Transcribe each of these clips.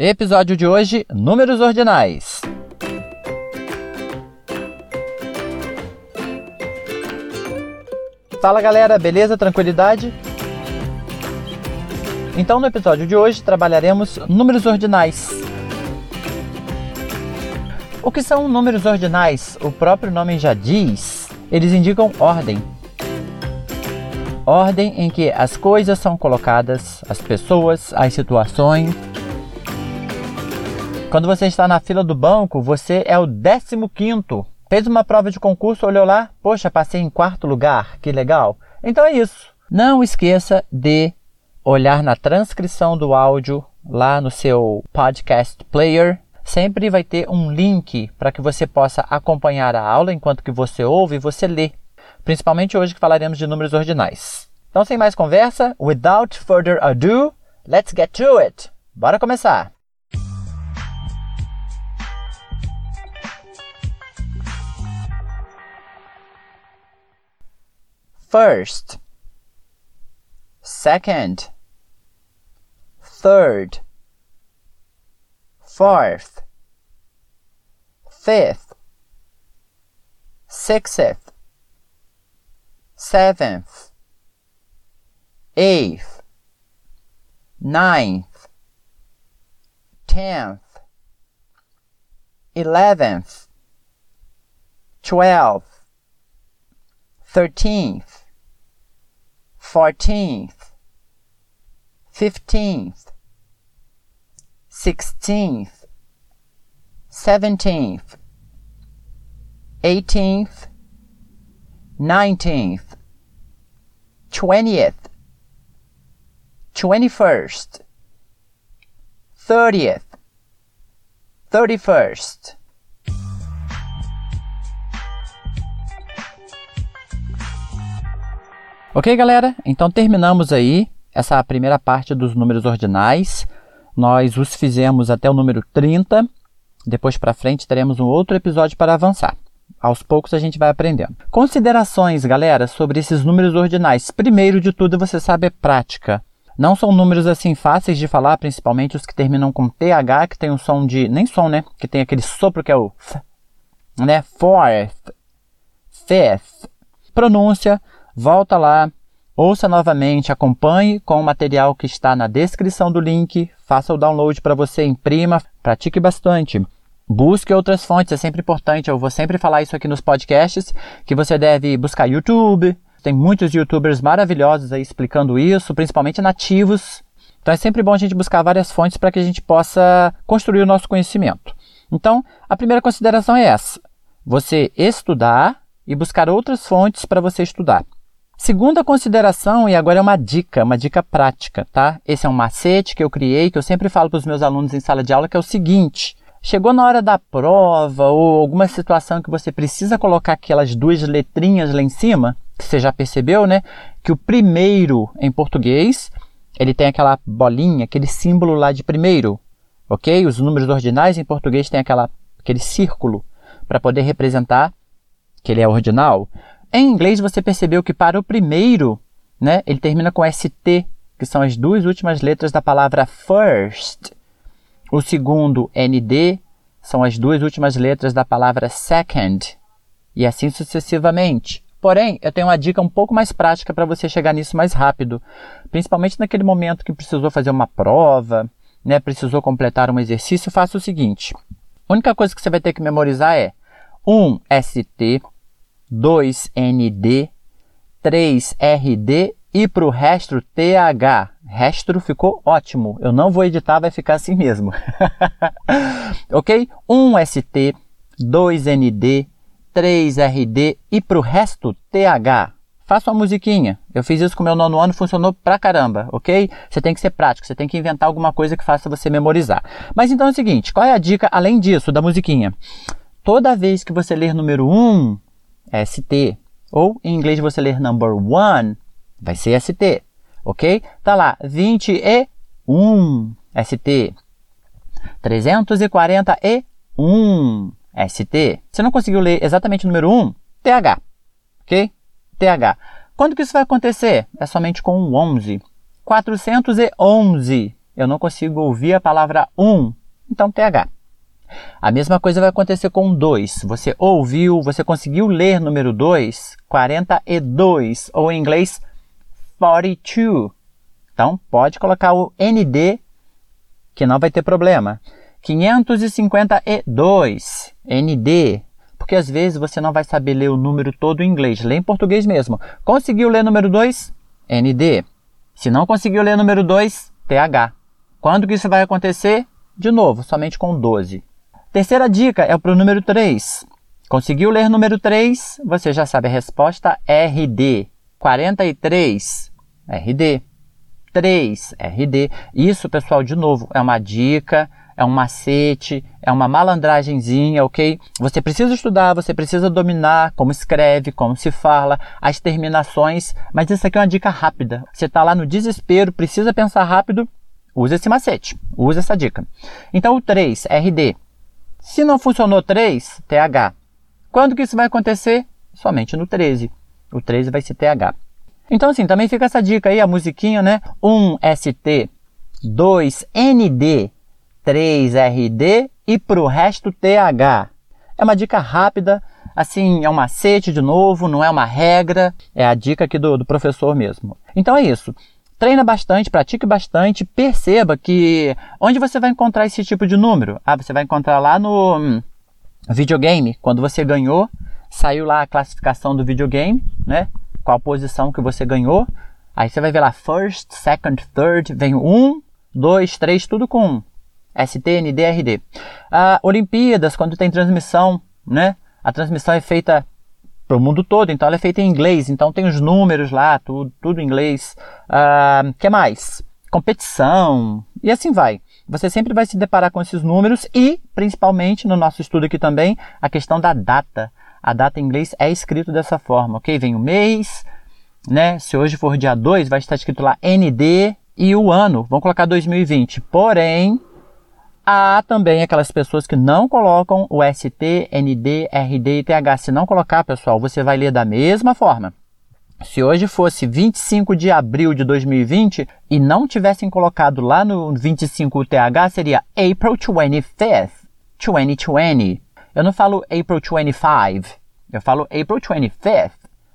Episódio de hoje: Números Ordinais. Fala galera, beleza? Tranquilidade? Então, no episódio de hoje, trabalharemos números ordinais. O que são números ordinais? O próprio nome já diz. Eles indicam ordem. Ordem em que as coisas são colocadas, as pessoas, as situações. Quando você está na fila do banco, você é o 15 quinto. Fez uma prova de concurso, olhou lá, poxa, passei em quarto lugar, que legal. Então é isso. Não esqueça de olhar na transcrição do áudio lá no seu podcast player. Sempre vai ter um link para que você possa acompanhar a aula enquanto que você ouve e você lê. Principalmente hoje que falaremos de números ordinais. Então, sem mais conversa, without further ado, let's get to it. Bora começar. First, second, third, fourth, fifth, sixth, seventh, eighth, ninth, tenth, eleventh, twelfth, thirteenth, fourteenth, fifteenth, sixteenth, seventeenth, eighteenth, nineteenth, twentieth, twenty-first, thirtieth, thirty-first. Ok, galera? Então terminamos aí essa primeira parte dos números ordinais. Nós os fizemos até o número 30. Depois para frente teremos um outro episódio para avançar. Aos poucos a gente vai aprendendo. Considerações, galera, sobre esses números ordinais. Primeiro de tudo, você sabe é prática. Não são números assim fáceis de falar, principalmente os que terminam com TH, que tem um som de. nem som, né? Que tem aquele sopro que é o f, né? Fourth, fifth. Pronúncia, volta lá, ouça novamente, acompanhe com o material que está na descrição do link, faça o download para você, imprima, pratique bastante. Busque outras fontes, é sempre importante. Eu vou sempre falar isso aqui nos podcasts, que você deve buscar YouTube. Tem muitos youtubers maravilhosos aí explicando isso, principalmente nativos. Então é sempre bom a gente buscar várias fontes para que a gente possa construir o nosso conhecimento. Então, a primeira consideração é essa: você estudar e buscar outras fontes para você estudar. Segunda consideração, e agora é uma dica, uma dica prática, tá? Esse é um macete que eu criei, que eu sempre falo para os meus alunos em sala de aula, que é o seguinte: chegou na hora da prova ou alguma situação que você precisa colocar aquelas duas letrinhas lá em cima, que você já percebeu, né? Que o primeiro em português, ele tem aquela bolinha, aquele símbolo lá de primeiro, ok? Os números ordinais em português têm aquela, aquele círculo para poder representar que ele é ordinal. Em inglês, você percebeu que para o primeiro, né, ele termina com ST, que são as duas últimas letras da palavra first. O segundo, ND, são as duas últimas letras da palavra second. E assim sucessivamente. Porém, eu tenho uma dica um pouco mais prática para você chegar nisso mais rápido. Principalmente naquele momento que precisou fazer uma prova, né, precisou completar um exercício, faça o seguinte. A única coisa que você vai ter que memorizar é um ST, 2ND, 3RD e para o resto TH. Resto ficou ótimo. Eu não vou editar, vai ficar assim mesmo. ok? 1ST, 2ND, 3RD e para o resto TH. Faça uma musiquinha. Eu fiz isso com meu nono ano, funcionou pra caramba, ok? Você tem que ser prático, você tem que inventar alguma coisa que faça você memorizar. Mas então é o seguinte, qual é a dica além disso, da musiquinha? Toda vez que você ler número 1, ST. Ou em inglês você ler number one, vai ser ST. Ok? Tá lá, 21 ST. 341 ST. Você não conseguiu ler exatamente o número 1? TH. Ok? TH. Quando que isso vai acontecer? É somente com o 11. 411. eu não consigo ouvir a palavra um, então TH. A mesma coisa vai acontecer com 2. Você ouviu, você conseguiu ler número 2, 42, ou em inglês 42. Então, pode colocar o ND, que não vai ter problema. 552, ND, porque às vezes você não vai saber ler o número todo em inglês. Lê em português mesmo. Conseguiu ler número 2? ND. Se não conseguiu ler número 2, TH. Quando que isso vai acontecer? De novo, somente com 12. Terceira dica é para o número 3. Conseguiu ler número 3? Você já sabe a resposta RD. 43, RD. 3, RD. Isso, pessoal, de novo, é uma dica, é um macete, é uma malandragenzinha, ok? Você precisa estudar, você precisa dominar como escreve, como se fala, as terminações, mas isso aqui é uma dica rápida. Você está lá no desespero, precisa pensar rápido, usa esse macete, usa essa dica. Então, o 3, RD. Se não funcionou 3, TH. Quando que isso vai acontecer? Somente no 13. O 13 vai ser TH. Então, assim, também fica essa dica aí, a musiquinha, né? 1 ST, 2 ND, 3 RD e para o resto TH. É uma dica rápida, assim, é um macete de novo, não é uma regra, é a dica aqui do, do professor mesmo. Então é isso. Treina bastante, pratique bastante, perceba que onde você vai encontrar esse tipo de número? Ah, você vai encontrar lá no hum, videogame, quando você ganhou, saiu lá a classificação do videogame, né? Qual posição que você ganhou. Aí você vai ver lá first, second, third, vem um, dois, três, tudo com um. ST, ND, RD. Ah, Olimpíadas, quando tem transmissão, né? A transmissão é feita para o mundo todo, então ela é feita em inglês, então tem os números lá, tudo, tudo em inglês. O uh, que mais? Competição, e assim vai. Você sempre vai se deparar com esses números e, principalmente no nosso estudo aqui também, a questão da data. A data em inglês é escrito dessa forma, ok? Vem o mês, né? Se hoje for dia 2, vai estar escrito lá ND e o ano, vamos colocar 2020. Porém, Há também aquelas pessoas que não colocam o ST, ND, RD e TH. Se não colocar, pessoal, você vai ler da mesma forma. Se hoje fosse 25 de abril de 2020 e não tivessem colocado lá no 25 o TH, seria April 25th, 2020. Eu não falo April 25, eu falo April 25th.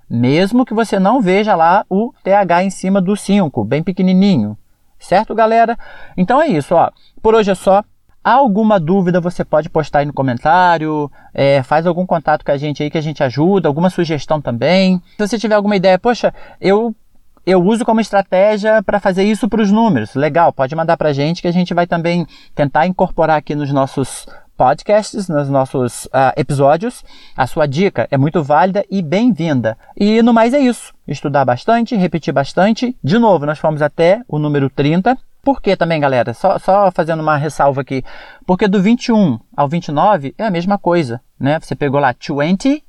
Mesmo que você não veja lá o TH em cima do 5, bem pequenininho. Certo, galera? Então é isso, ó. Por hoje é só. Alguma dúvida você pode postar aí no comentário, é, faz algum contato com a gente aí que a gente ajuda, alguma sugestão também. Se você tiver alguma ideia, poxa, eu, eu uso como estratégia para fazer isso para os números, legal, pode mandar para a gente que a gente vai também tentar incorporar aqui nos nossos podcasts, nos nossos uh, episódios. A sua dica é muito válida e bem-vinda. E no mais é isso. Estudar bastante, repetir bastante. De novo, nós fomos até o número 30. Por que também, galera? Só, só fazendo uma ressalva aqui. Porque do 21 ao 29 é a mesma coisa, né? Você pegou lá 20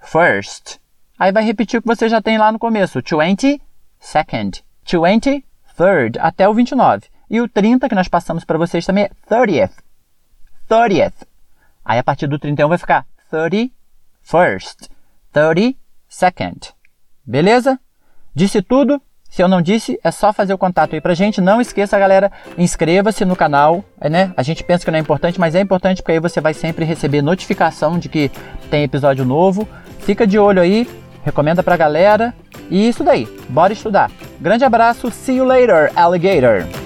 first. Aí vai repetir o que você já tem lá no começo. 20 second. 20 third. Até o 29. E o 30 que nós passamos para vocês também é 30th. 30th. Aí a partir do 31 vai ficar 30 first. 30 second. Beleza? Disse tudo? Se eu não disse, é só fazer o contato aí pra gente. Não esqueça, galera, inscreva-se no canal, né? A gente pensa que não é importante, mas é importante porque aí você vai sempre receber notificação de que tem episódio novo. Fica de olho aí, recomenda pra galera. E isso daí, bora estudar. Grande abraço, see you later, alligator!